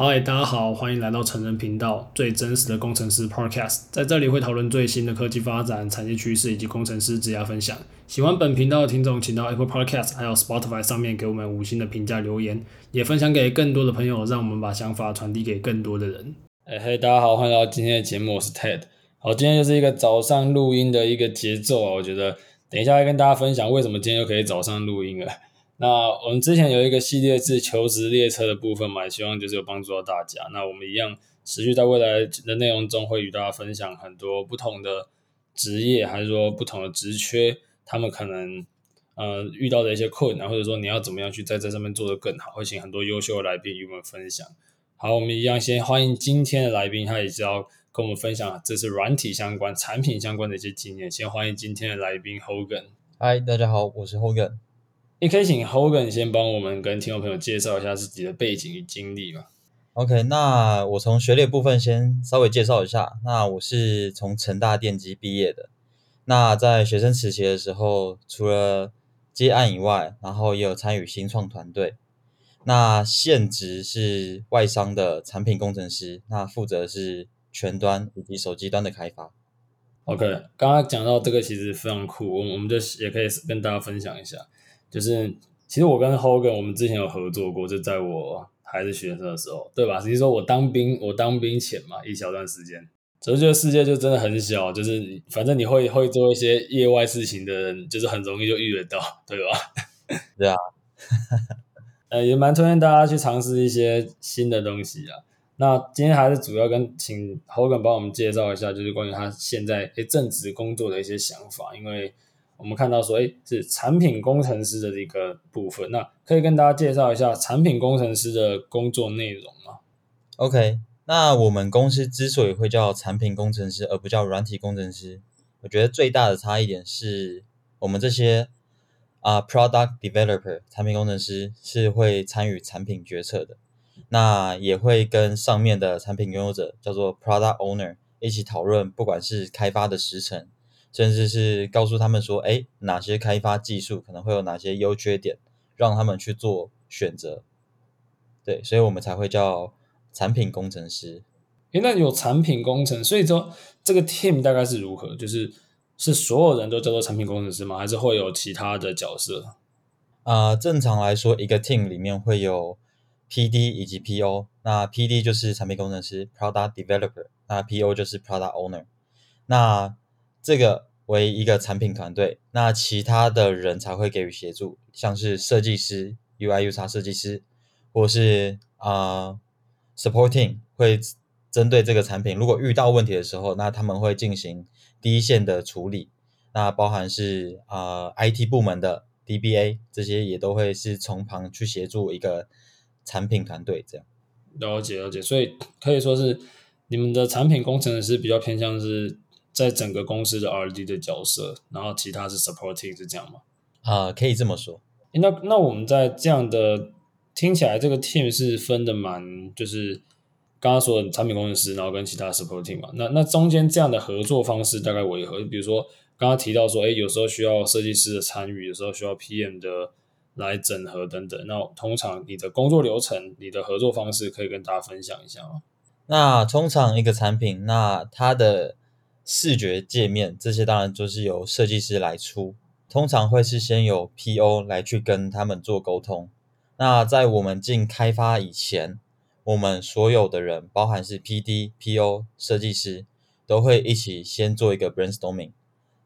嗨，大家好，欢迎来到成人频道最真实的工程师 Podcast，在这里会讨论最新的科技发展、产业趋势以及工程师职业分享。喜欢本频道的听众，请到 Apple Podcast 还有 Spotify 上面给我们五星的评价留言，也分享给更多的朋友，让我们把想法传递给更多的人。哎嘿，大家好，欢迎来到今天的节目，我是 Ted。好，今天就是一个早上录音的一个节奏啊，我觉得等一下会跟大家分享为什么今天又可以早上录音了。那我们之前有一个系列是求职列车的部分嘛，希望就是有帮助到大家。那我们一样持续在未来的内容中会与大家分享很多不同的职业，还是说不同的职缺，他们可能呃遇到的一些困难，或者说你要怎么样去在这上面做得更好，会请很多优秀的来宾与我们分享。好，我们一样先欢迎今天的来宾，他也是要跟我们分享这是软体相关、产品相关的一些经验。先欢迎今天的来宾 Hogan。嗨，大家好，我是 Hogan。你可以请 Hogan 先帮我们跟听众朋友介绍一下自己的背景与经历吗？OK，那我从学历部分先稍微介绍一下。那我是从成大电机毕业的。那在学生时期的时候，除了接案以外，然后也有参与新创团队。那现职是外商的产品工程师，那负责是全端以及手机端的开发。OK，刚刚讲到这个其实非常酷，我们我们就也可以跟大家分享一下。就是，其实我跟 Hogan 我们之前有合作过，就在我还是学生的时候，对吧？实际说我当兵，我当兵前嘛，一小段时间，所以这个世界就真的很小，就是反正你会会做一些业外事情的人，就是很容易就遇得到，对吧？对啊，呃，也蛮推荐大家去尝试一些新的东西啊。那今天还是主要跟请 Hogan 帮我们介绍一下，就是关于他现在诶正职工作的一些想法，因为。我们看到说，哎，是产品工程师的一个部分。那可以跟大家介绍一下产品工程师的工作内容吗？OK，那我们公司之所以会叫产品工程师，而不叫软体工程师，我觉得最大的差异点是我们这些啊、product developer 产品工程师是会参与产品决策的，那也会跟上面的产品拥有者叫做 product owner 一起讨论，不管是开发的时程。甚至是告诉他们说，哎，哪些开发技术可能会有哪些优缺点，让他们去做选择。对，所以我们才会叫产品工程师。诶，那有产品工程，所以说这个 team 大概是如何？就是是所有人都叫做产品工程师吗？还是会有其他的角色？啊、呃，正常来说，一个 team 里面会有 PD 以及 PO。那 PD 就是产品工程师 （Product Developer），那 PO 就是 Product Owner。那这个为一个产品团队，那其他的人才会给予协助，像是设计师、UI、UX 设计师，或是啊、supporting 会针对这个产品，如果遇到问题的时候，那他们会进行第一线的处理，那包含是啊、IT 部门的 DBA 这些也都会是从旁去协助一个产品团队这样。了解了解，所以可以说是你们的产品工程师比较偏向是。在整个公司的 R&D 的角色，然后其他是 supporting 是这样吗？啊、呃，可以这么说。那那我们在这样的听起来，这个 team 是分的蛮，就是刚刚说的产品工程师，然后跟其他 supporting 嘛。那那中间这样的合作方式大概为何？比如说刚刚提到说，哎，有时候需要设计师的参与，有时候需要 PM 的来整合等等。那通常你的工作流程、你的合作方式，可以跟大家分享一下吗？那通常一个产品，那它的视觉界面这些当然就是由设计师来出，通常会是先由 PO 来去跟他们做沟通。那在我们进开发以前，我们所有的人，包含是 PD、PO、设计师，都会一起先做一个 brainstorming，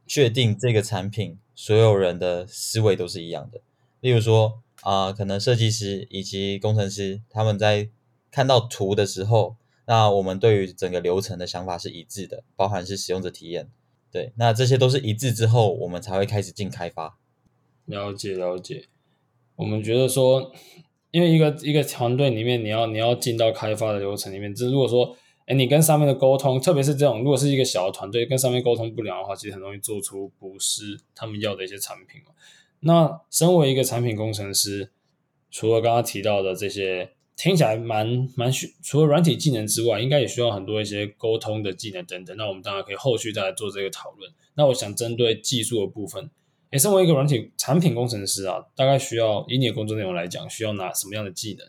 确定这个产品所有人的思维都是一样的。例如说啊、可能设计师以及工程师他们在看到图的时候。那我们对于整个流程的想法是一致的，包含是使用者体验，对，那这些都是一致之后，我们才会开始进开发。了解了解，我们觉得说，因为一个一个团队里面，你要你要进到开发的流程里面，这如果说，哎，你跟上面的沟通，特别是这种如果是一个小的团队，跟上面沟通不良的话，其实很容易做出不是他们要的一些产品。那身为一个产品工程师，除了刚刚提到的这些。听起来蛮蛮需，除了软体技能之外，应该也需要很多一些沟通的技能等等。那我们当然可以后续再来做这个讨论。那我想针对技术的部分，诶，身为一个软体产品工程师啊，大概需要以你的工作内容来讲，需要拿什么样的技能？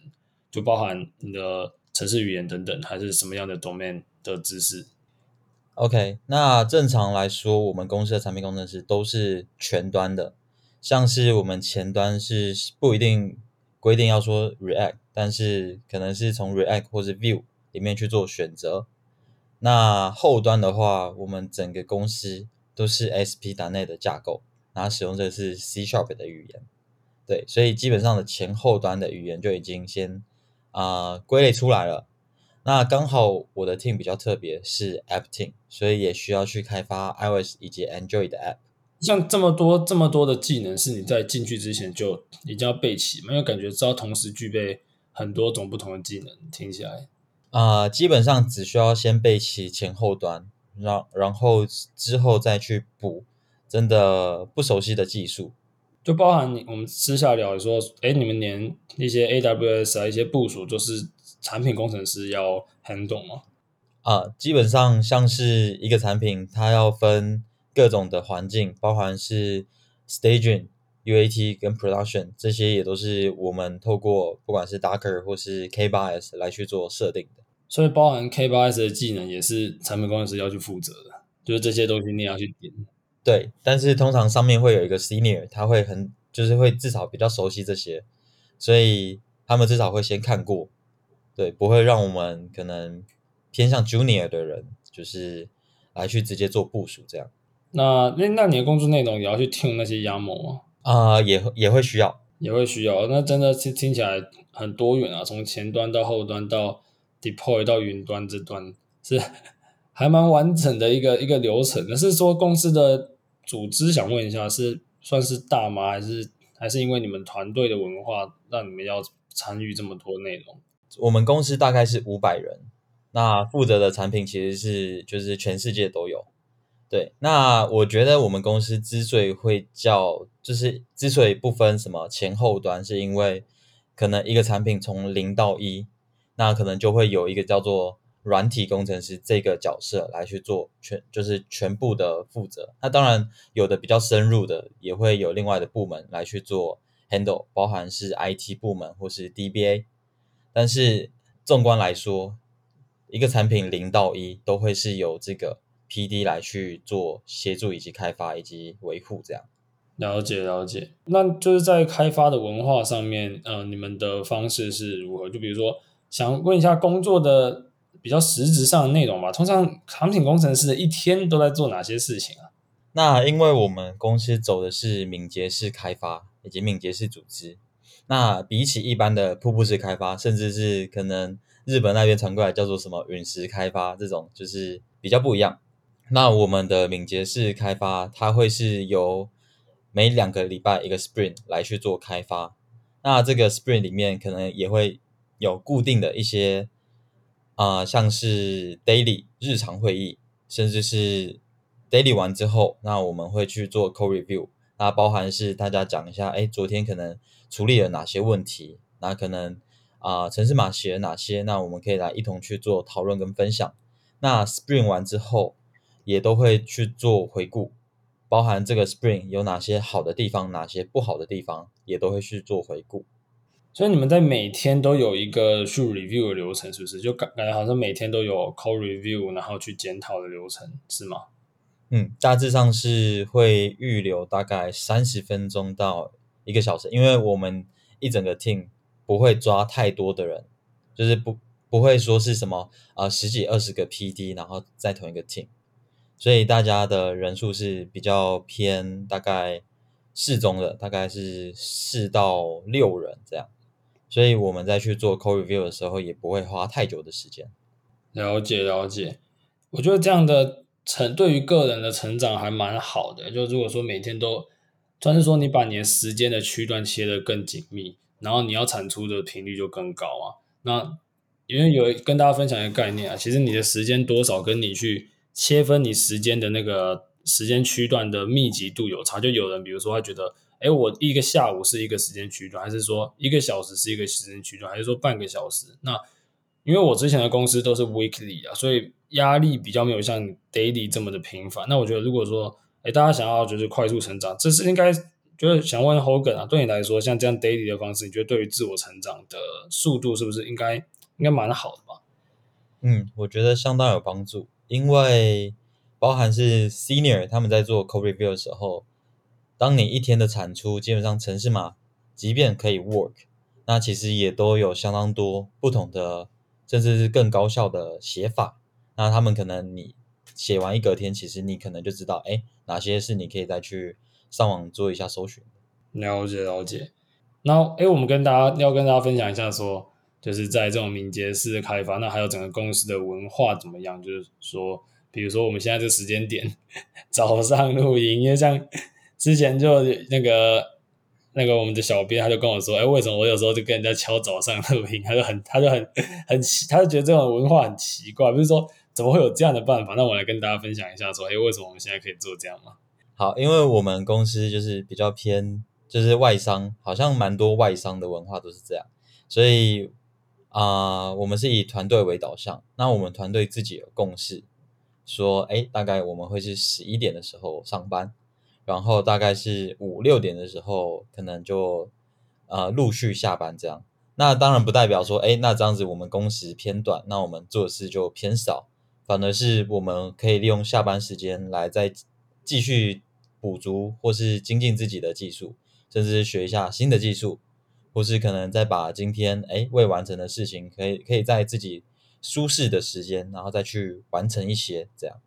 就包含你的程式语言等等，还是什么样的 domain 的知识？OK，那正常来说，我们公司的产品工程师都是全端的，像是我们前端是不一定规定要说 React，但是可能是从 React 或是 Vue 里面去做选择。那后端的话，我们整个公司都是 ASP.NET 的架构，然后使用的是 C Sharp 的语言。对，所以基本上的前后端的语言就已经先啊、归类出来了。那刚好我的 team 比较特别，是 App Team，所以也需要去开发 iOS 以及 Android 的 App。像这么多这么多的技能，是你在进去之前就一定要备齐吗？因为感觉知道同时具备很多种不同的技能，听起来啊、呃，基本上只需要先备齐前后端，然然后之后再去补真的不熟悉的技术。就包含你，我们私下聊说，哎，你们连一些 AWS 啊，一些部署，就是产品工程师要 handle 吗？啊，基本上像是一个产品，它要分各种的环境，包含是 staging、UAT 跟 production，这些也都是我们透过不管是 Docker 或是 K8s 来去做设定的。所以包含 K8s 的技能，也是产品工程师要去负责的，就是这些东西你要去点。对，但是通常上面会有一个 senior，他会很就是会至少比较熟悉这些，所以他们至少会先看过，对，不会让我们可能偏向 junior 的人，就是来去直接做部署这样。那那那你的工作内容也要去听那些 YAML 吗？啊、呃，也也会需要，也会需要。那真的听听起来很多元啊，从前端到后端到 deploy 到云端这端是还蛮完整的一个一个流程。那是说公司的。组织想问一下，是算是大吗？还是还是因为你们团队的文化让你们要参与这么多内容？我们公司大概是五百人，那负责的产品其实是就是全世界都有。对，那我觉得我们公司之所以会叫，就是之所以不分什么前后端，是因为可能一个产品从零到一，那可能就会有一个叫做。软体工程师这个角色来去做全，就是全部的负责。那当然有的比较深入的，也会有另外的部门来去做 handle，包含是 IT 部门或是 DBA。但是纵观来说，一个产品零到一都会是由这个 PD 来去做协助以及开发以及维护这样。了解了解，那就是在开发的文化上面，呃，你们的方式是如何？就比如说，想问一下工作的。比较实质上的内容吧。通常产品工程师的一天都在做哪些事情啊？那因为我们公司走的是敏捷式开发以及敏捷式组织，那比起一般的瀑布式开发，甚至是可能日本那边传过来叫做什么陨石开发这种，就是比较不一样。那我们的敏捷式开发，它会是由每两个礼拜一个 sprint 来去做开发。那这个 sprint 里面可能也会有固定的一些。啊、像是 daily 日常会议，甚至是 daily 完之后，那我们会去做 code review，那包含是大家讲一下，哎，昨天可能处理了哪些问题，那可能啊，程式码写了哪些，那我们可以来一同去做讨论跟分享。那 sprint 完之后，也都会去做回顾，包含这个 Spring 有哪些好的地方，哪些不好的地方，也都会去做回顾。所以你们在每天都有一个去 review 的流程，是不是？就感感觉好像每天都有 call review，然后去检讨的流程，是吗？嗯，大致上是会预留大概三十分钟到一个小时，因为我们一整个 team 不会抓太多的人，就是不不会说是什么啊、呃、十几二十个 PD，然后在同一个 team，所以大家的人数是比较偏大概适中的，大概是四到六人这样。所以我们在去做 code review 的时候，也不会花太久的时间。了解了解，我觉得这样的成对于个人的成长还蛮好的。就如果说每天都，算是说你把你的时间的区段切得更紧密，然后你要产出的频率就更高啊。那因为有跟大家分享一个概念啊，其实你的时间多少跟你去切分你时间的那个时间区段的密集度有差。就有人比如说他觉得。哎，我一个下午是一个时间区段，还是说一个小时是一个时间区段，还是说半个小时？那因为我之前的公司都是 weekly 啊，所以压力比较没有像 daily 这么的频繁。那我觉得，如果说哎，大家想要就是快速成长，这是应该就是想问 Hogan 啊，对你来说，像这样 daily 的方式，你觉得对于自我成长的速度是不是应该应该蛮好的吧？嗯，我觉得相当有帮助，因为包含是 senior 他们在做 code review 的时候，当你一天的产出基本上程式码，即便可以 work，那其实也都有相当多不同的，甚至是更高效的写法。那他们可能你写完一隔天，其实你可能就知道，哎，哪些是你可以再去上网做一下搜寻。了解了解。然后，哎，我们跟大家要跟大家分享一下说。就是在这种敏捷式的开发，那还有整个公司的文化怎么样？就是说，比如说我们现在这个时间点 早上录音，因为像之前就那个那个我们的小编他就跟我说，哎，为什么我有时候就跟人家敲早上录音？他就很他就很很奇，他就觉得这种文化很奇怪，不是说怎么会有这样的办法？那我来跟大家分享一下，说，哎，为什么我们现在可以做这样嘛？好，因为我们公司就是比较偏就是外商，好像蛮多外商的文化都是这样，所以。啊、我们是以团队为导向。那我们团队自己有共识，说，哎，大概我们会是十一点的时候上班，然后大概是五六点的时候，可能就呃陆续下班这样。那当然不代表说，哎，那这样子我们工时偏短，那我们做事就偏少，反而是我们可以利用下班时间来再继续补足或是精进自己的技术，甚至学一下新的技术。或是可能再把今天哎未完成的事情，可以可以在自己舒适的时间，然后再去完成一些这样。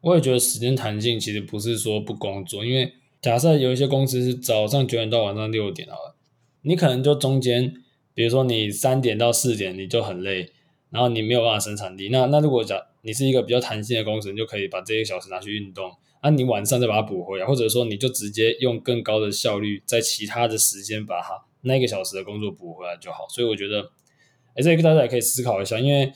我也觉得时间弹性其实不是说不工作，因为假设有一些公司是早上九点到晚上六点好了，你可能就中间，比如说你三点到四点你就很累，然后你没有办法生产力。那那如果讲你是一个比较弹性的公司，你就可以把这一小时拿去运动。那、你晚上再把它补回来，或者说你就直接用更高的效率，在其他的时间把它那个小时的工作补回来就好。所以我觉得，哎，这个大家也可以思考一下，因为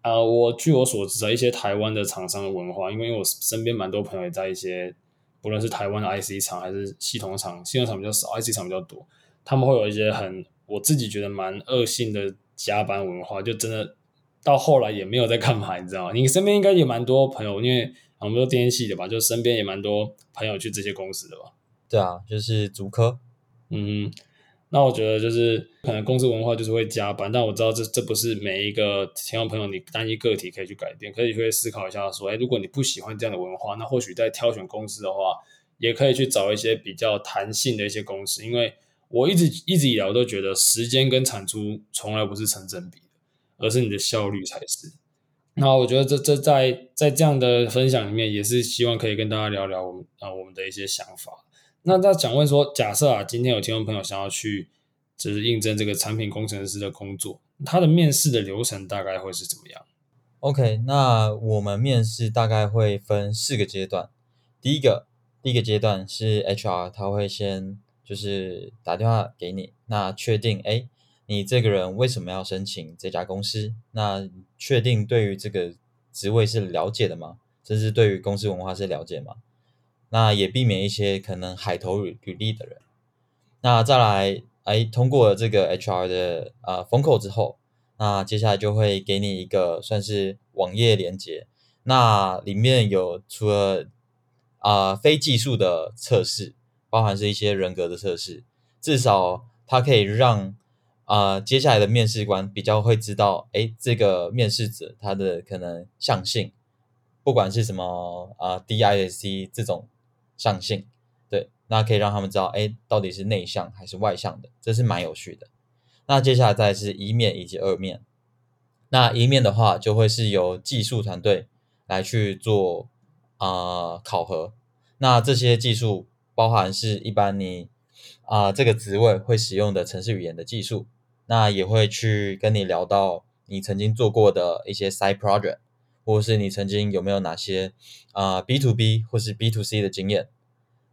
啊、我据我所知的，一些台湾的厂商的文化，因为我身边蛮多朋友也在一些，不论是台湾的 IC 厂还是系统厂，系统厂比较少，IC 厂比较多，他们会有一些很我自己觉得蛮恶性的加班文化，就真的到后来也没有在干嘛，你知道吗？你身边应该也蛮多朋友，因为。我们都电系的吧，就身边也蛮多朋友去这些公司的吧。对啊，就是足科。嗯，那我觉得就是可能公司文化就是会加班，但我知道这这不是每一个听众朋友你单一个体可以去改变，可以去思考一下说，哎，如果你不喜欢这样的文化，那或许在挑选公司的话，也可以去找一些比较弹性的一些公司，因为我一直一直以来我都觉得时间跟产出从来不是成正比的，而是你的效率才是。那我觉得这这在在这样的分享里面，也是希望可以跟大家聊聊我们啊我们的一些想法。那那想问说，假设啊，今天有听众朋友想要去就是应征这个产品工程师的工作，他的面试的流程大概会是怎么样？OK，那我们面试大概会分四个阶段。第一个第一个阶段是 HR，他会先就是打电话给你，那确定哎。你这个人为什么要申请这家公司？那确定对于这个职位是了解的吗？甚至对于公司文化是了解吗？那也避免一些可能海投履历的人。那再来，哎，通过了这个 HR 的呃封口之后，那接下来就会给你一个算是网页连接。那里面有除了啊、非技术的测试，包含是一些人格的测试，至少它可以让。啊、接下来的面试官比较会知道，哎，这个面试者他的可能向性，不管是什么啊、DISC 这种向性，对，那可以让他们知道，哎，到底是内向还是外向的，这是蛮有趣的。那接下来再是一面以及二面，那一面的话就会是由技术团队来去做啊、考核，那这些技术包含是一般你啊、这个职位会使用的程式语言的技术。那也会去跟你聊到你曾经做过的一些 side project，或是你曾经有没有哪些啊、B to B 或是 B to C 的经验。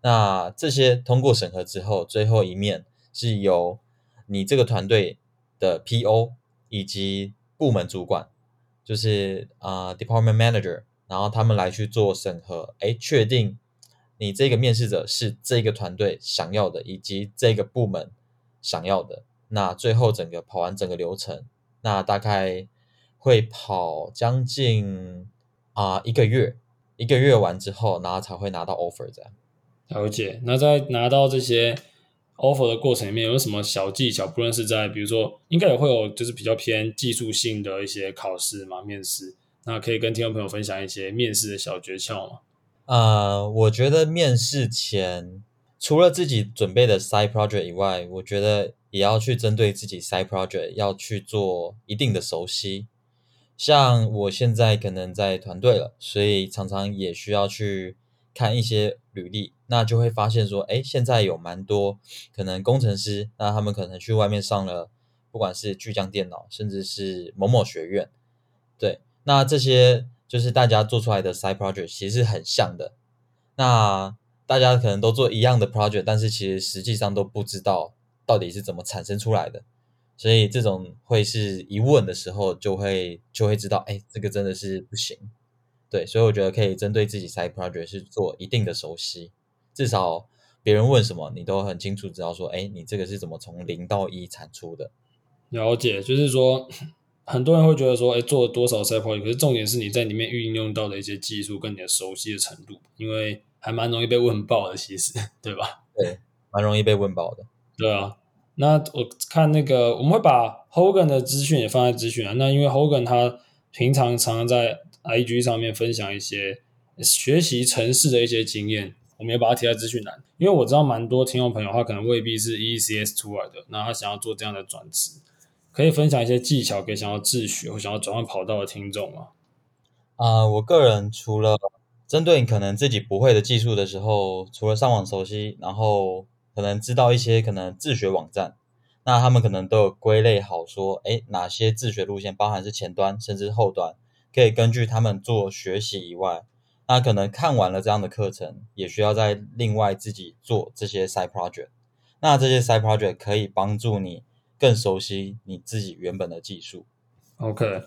那这些通过审核之后，最后一面是由你这个团队的 PO 以及部门主管，就是啊、department manager，然后他们来去做审核，哎，确定你这个面试者是这个团队想要的，以及这个部门想要的。那最后整个跑完整个流程，那大概会跑将近啊、一个月，一个月完之后，然后才会拿到 offer 这样。了解。那在拿到这些 offer 的过程里面有什么小技巧？不论是在比如说，应该也会有就是比较偏技术性的一些考试嘛，面试。那可以跟听众朋友分享一些面试的小诀窍吗？呃，我觉得面试前除了自己准备的 side project 以外，我觉得也要去针对自己 side project 要去做一定的熟悉。像我现在可能在团队了，所以常常也需要去看一些履历，那就会发现说，哎，现在有蛮多可能工程师，那他们可能去外面上了，不管是巨匠电脑，甚至是某某学院，对，那这些就是大家做出来的 side project 其实是很像的，那大家可能都做一样的 project，但是其实实际上都不知道到底是怎么产生出来的。所以这种会是一问的时候，就会就会知道，哎，这个真的是不行。对，所以我觉得可以针对自己 side project 是做一定的熟悉，至少别人问什么，你都很清楚知道说，哎，你这个是怎么从零到一产出的。了解，就是说，很多人会觉得说，哎，做了多少 side project，可是重点是你在里面运用到的一些技术跟你的熟悉的程度，因为还蛮容易被问爆的，其实，对吧？对，蛮容易被问爆的。对啊。那我看那个，我们会把 Hogan 的资讯也放在资讯啊。那因为 Hogan 他平常常常在 IG 上面分享一些学习城市的一些经验，我们也把它贴在资讯栏。因为我知道蛮多听众朋友他可能未必是 ECS 出来的，那他想要做这样的转职，可以分享一些技巧给想要自学或想要转换跑道的听众吗？啊、我个人除了针对你可能自己不会的技术的时候，除了上网熟悉，然后。可能知道一些可能自学网站，那他们可能都有归类好说，诶，哪些自学路线包含是前端甚至后端，可以根据他们做学习以外，那可能看完了这样的课程，也需要再另外自己做这些 side project。那这些 side project 可以帮助你更熟悉你自己原本的技术。OK，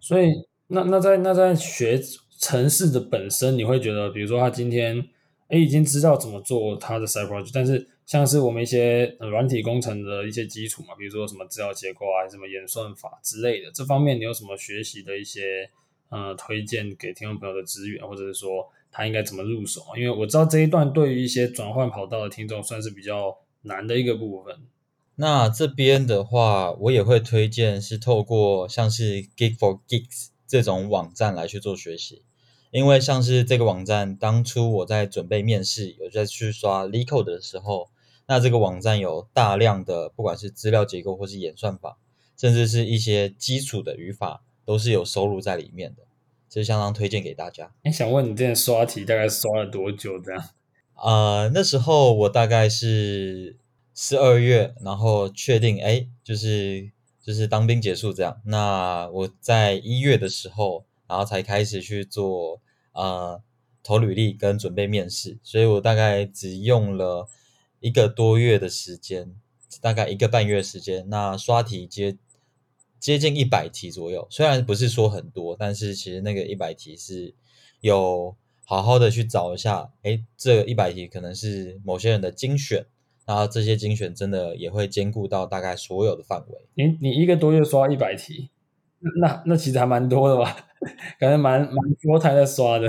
所以那那在那在学城市的本身，你会觉得，比如说他今天诶已经知道怎么做他的 side project，但是像是我们一些软体工程的一些基础嘛，比如说什么资料结构啊，什么演算法之类的，这方面你有什么学习的一些呃推荐给听众朋友的资源，或者是说他应该怎么入手？因为我知道这一段对于一些转换跑道的听众算是比较难的一个部分。那这边的话，我也会推荐是透过像是 Geek for Geeks 这种网站来去做学习，因为像是这个网站，当初我在准备面试，有在去刷 LeetCode 的时候。那这个网站有大量的，不管是资料结构或是演算法，甚至是一些基础的语法，都是有收录在里面的，这是相当推荐给大家。哎，想问你之前刷题大概刷了多久？这样？呃，那时候我大概是十二月，然后确定，哎，就是就是当兵结束这样。那我在一月的时候，然后才开始去做呃投履历跟准备面试，所以我大概只用了。一个多月的时间，大概一个半月时间，那刷题接接近一百题左右，虽然不是说很多，但是其实那个一百题是有好好的去找一下，诶，这一百题可能是某些人的精选，然后这些精选真的也会兼顾到大概所有的范围。你你一个多月刷一百题，那那其实还蛮多的吧？感觉蛮蛮多台在刷的。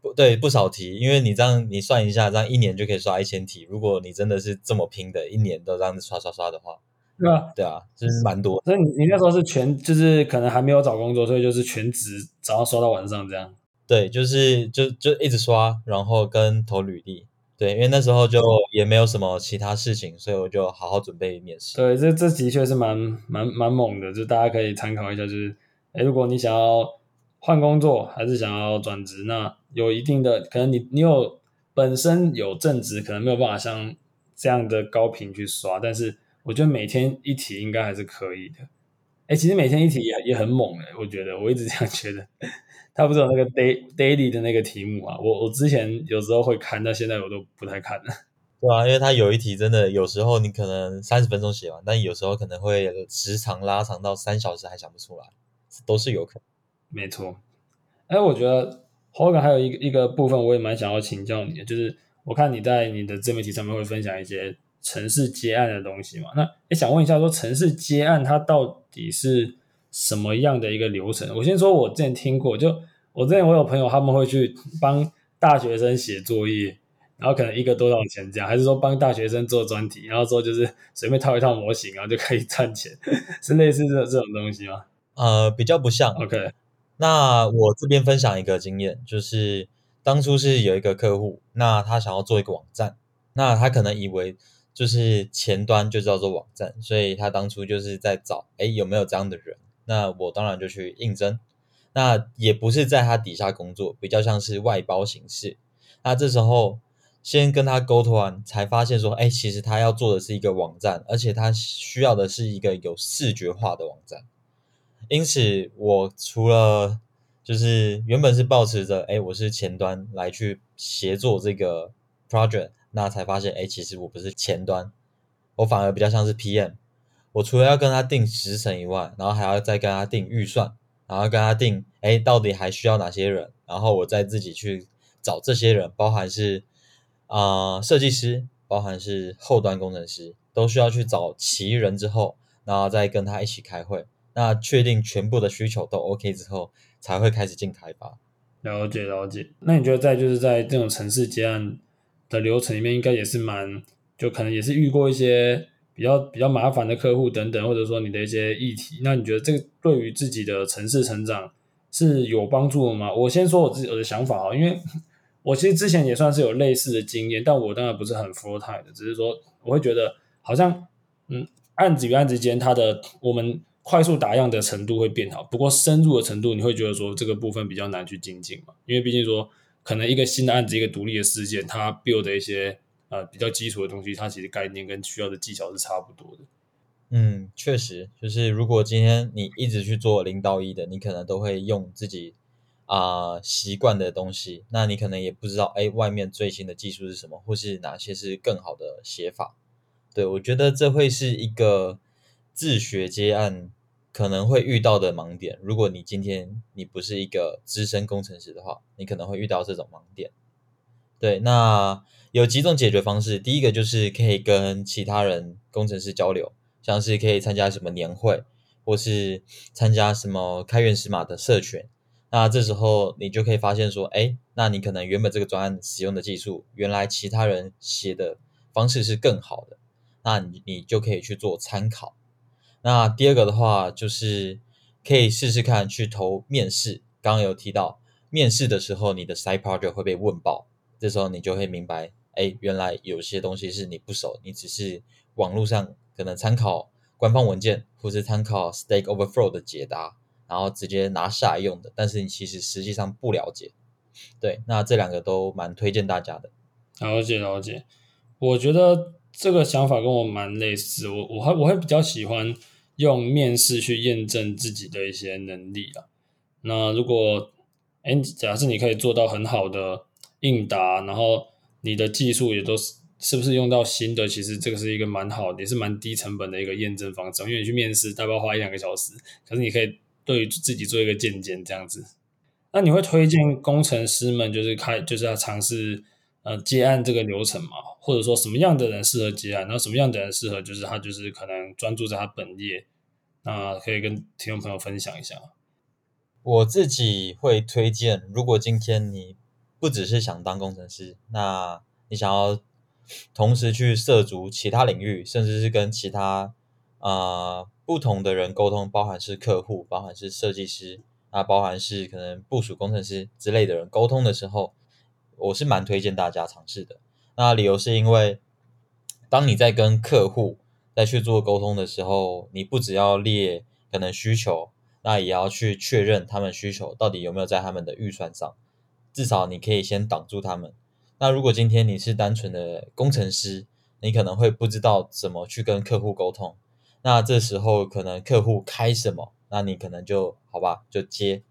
不对，不少题，因为你这样你算一下，这样一年就可以刷一千题。如果你真的是这么拼的，一年都这样子刷刷刷的话，对啊，对啊，就是蛮多。所以你你那时候是全，就是可能还没有找工作，所以就是全职早上刷到晚上这样。对，就是就就一直刷，然后跟投履历。对，因为那时候就也没有什么其他事情，所以我就好好准备面试。对，这这的确是蛮蛮蛮猛的，就大家可以参考一下。就是，哎，如果你想要换工作，还是想要转职，那有一定的可能你，你你有本身有正职，可能没有办法像这样的高频去刷，但是我觉得每天一题应该还是可以的。哎，其实每天一题也也很猛哎，我觉得我一直这样觉得。他不是有那个 day daily 的那个题目啊？我我之前有时候会看，但现在我都不太看了。对啊，因为他有一题真的有时候你可能三十分钟写完，但有时候可能会时长拉长到三小时还想不出来，都是有可能。没错。哎，我觉得。Hogan 还有一个一个部分，我也蛮想要请教你的，就是我看你在你的自媒体上面会分享一些程式接案的东西嘛，那也想问一下，说城市接案它到底是什么样的一个流程？我先说，我之前听过，就我之前我有朋友他们会去帮大学生写作业，然后可能一个多少钱这样，还是说帮大学生做专题，然后说就是随便套一套模型，然后就可以赚钱，是类似这这种东西吗？呃，比较不像。OK，那我这边分享一个经验，就是当初是有一个客户，那他想要做一个网站，那他可能以为就是前端就叫做网站，所以他当初就是在找，哎，有没有这样的人？那我当然就去应征。那也不是在他底下工作，比较像是外包形式。那这时候先跟他沟通完，才发现说，哎，其实他要做的是一个网站，而且他需要的是一个有视觉化的网站。因此，我除了就是原本是抱持着，哎，我是前端来去协作这个 project，那才发现，哎，其实我不是前端，我反而比较像是 PM。我除了要跟他定时程以外，然后还要再跟他定预算。然后跟他定，哎，到底还需要哪些人？然后我再自己去找这些人，包含是啊、呃、设计师，包含是后端工程师，都需要去找齐人之后，然后再跟他一起开会。那确定全部的需求都 OK 之后，才会开始进开发。了解了解。那你觉得在就是在这种城市接案的流程里面，应该也是蛮，就可能也是遇过一些。比较比较麻烦的客户等等，或者说你的一些议题，那你觉得这个对于自己的城市成长是有帮助的吗？我先说我自己我的想法啊，因为我其实之前也算是有类似的经验，但我当然不是很 full time 的，只是说我会觉得好像嗯，案子与案子间它的我们快速打样的程度会变好，不过深入的程度你会觉得说这个部分比较难去精进嘛，因为毕竟说可能一个新的案子一个独立的事件，它 build 的一些。呃，比较基础的东西，它其实概念跟需要的技巧是差不多的。嗯，确实，就是如果今天你一直去做零到一的，你可能都会用自己啊、呃、习惯的东西，那你可能也不知道，哎，外面最新的技术是什么，或是哪些是更好的写法。对，我觉得这会是一个自学接案可能会遇到的盲点。如果你今天你不是一个资深工程师的话，你可能会遇到这种盲点。对，那。有几种解决方式，第一个就是可以跟其他人工程师交流，像是可以参加什么年会，或是参加什么开源时码的社群。那这时候你就可以发现说，哎，那你可能原本这个专案使用的技术，原来其他人写的方式是更好的，那你你就可以去做参考。那第二个的话，就是可以试试看去投面试。刚刚有提到，面试的时候你的 side project 会被问爆，这时候你就会明白。哎，原来有些东西是你不熟，你只是网络上可能参考官方文件，或是参考 Stack Overflow 的解答，然后直接拿下来用的。但是你其实实际上不了解。对，那这两个都蛮推荐大家的。了解了解，我觉得这个想法跟我蛮类似。我我还我会比较喜欢用面试去验证自己的一些能力啊。那如果哎，假设你可以做到很好的应答，然后你的技术也都是是不是用到新的？其实这个是一个蛮好的，也是蛮低成本的一个验证方式。因为你去面试，大概花一两个小时，可是你可以对于自己做一个见解这样子。那你会推荐工程师们就是开就是要尝试呃接案这个流程嘛？或者说什么样的人适合接案？然后什么样的人适合就是他就是可能专注在他本业？那可以跟听众朋友分享一下。我自己会推荐，如果今天你。不只是想当工程师，那你想要同时去涉足其他领域，甚至是跟其他啊、不同的人沟通，包含是客户，包含是设计师，啊，包含是可能部署工程师之类的人沟通的时候，我是蛮推荐大家尝试的。那理由是因为，当你在跟客户在去做沟通的时候，你不只要列可能需求，那也要去确认他们需求到底有没有在他们的预算上。至少你可以先挡住他们。那如果今天你是单纯的工程师，你可能会不知道怎么去跟客户沟通。那这时候可能客户开什么，那你可能就好吧，就接。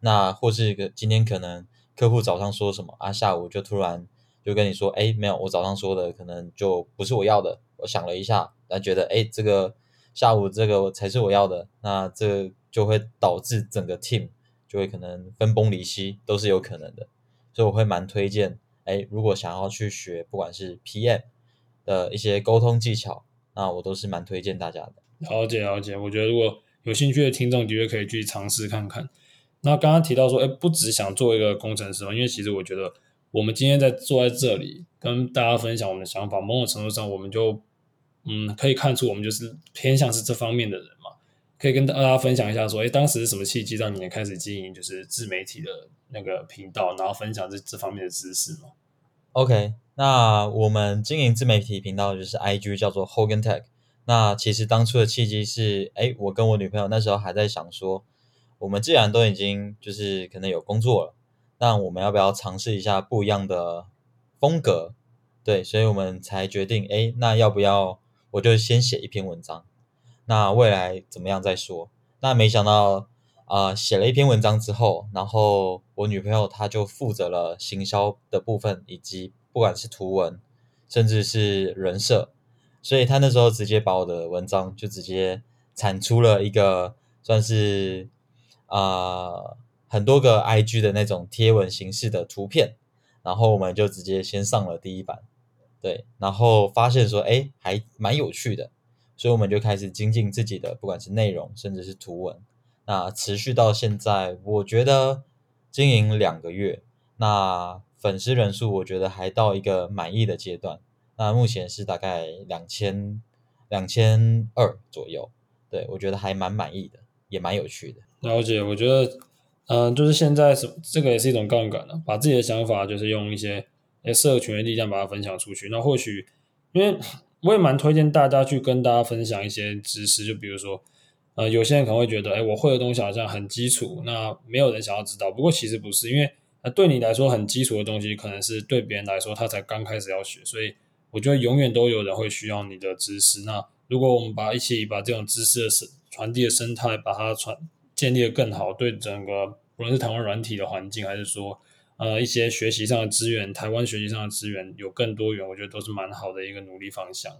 那或是个今天可能客户早上说什么啊，下午就突然就跟你说，哎，没有，我早上说的可能就不是我要的。我想了一下，那觉得哎，这个下午这个才是我要的。那这就会导致整个 team。就会可能分崩离析，都是有可能的，所以我会蛮推荐，哎，如果想要去学，不管是 PM 的一些沟通技巧，那我都是蛮推荐大家的。了解了解，我觉得如果有兴趣的听众，的确可以去尝试看看。那刚刚提到说，哎，不只想做一个工程师嘛，因为其实我觉得我们今天在坐在这里跟大家分享我们的想法，某种程度上，我们就嗯可以看出我们就是偏向是这方面的人嘛，可以跟大家分享一下说，诶，当时是什么契机让你开始经营就是自媒体的那个频道，然后分享这这方面的知识嘛？OK，那我们经营自媒体频道就是 IG 叫做 Hogan Tech。那其实当初的契机是，诶，我跟我女朋友那时候还在想说，我们既然都已经就是可能有工作了。那我们要不要尝试一下不一样的风格？对，所以我们才决定，哎，那要不要我就先写一篇文章？那未来怎么样再说？那没想到，啊、写了一篇文章之后，然后我女朋友她就负责了行销的部分，以及不管是图文，甚至是人设，所以她那时候直接把我的文章就直接产出了一个算是。呃很多个 IG 的那种贴文形式的图片，然后我们就直接先上了第一版，对，然后发现说，哎，还蛮有趣的，所以我们就开始精进自己的，不管是内容，甚至是图文。那持续到现在，我觉得经营两个月，那粉丝人数我觉得还到一个满意的阶段。那目前是大概两千两千二左右，对，我觉得还蛮满意的，也蛮有趣的。了解，我觉得。嗯，就是现在是这个也是一种杠杆了，把自己的想法就是用一些社群的力量把它分享出去。那或许，因为我也蛮推荐大家去跟大家分享一些知识，就比如说，呃，有些人可能会觉得，哎，我会的东西好像很基础，那没有人想要知道。不过其实不是，因为呃对你来说很基础的东西，可能是对别人来说他才刚开始要学，所以我觉得永远都有人会需要你的知识。那如果我们把一起把这种知识的生传递的生态把它传。建立的更好，对整个无论是台湾软体的环境，还是说呃一些学习上的资源，台湾学习上的资源有更多元，我觉得都是蛮好的一个努力方向。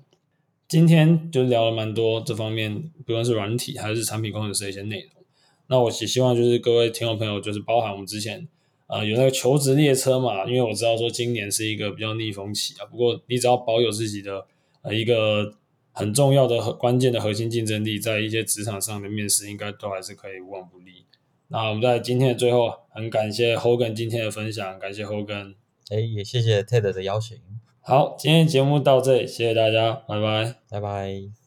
今天就聊了蛮多这方面，不论是软体还是产品工程师的一些内容。那我也希望就是各位听众朋友，就是包含我们之前呃有那个求职列车嘛，因为我知道说今年是一个比较逆风期啊，不过你只要保有自己的呃一个。很重要的和关键的核心竞争力，在一些职场上的面试，应该都还是可以无往不利。那我们在今天的最后，很感谢 Hogan 今天的分享，感谢 Hogan，哎，也谢谢 Ted 的邀请。好，今天节目到这里，谢谢大家，拜拜，拜拜。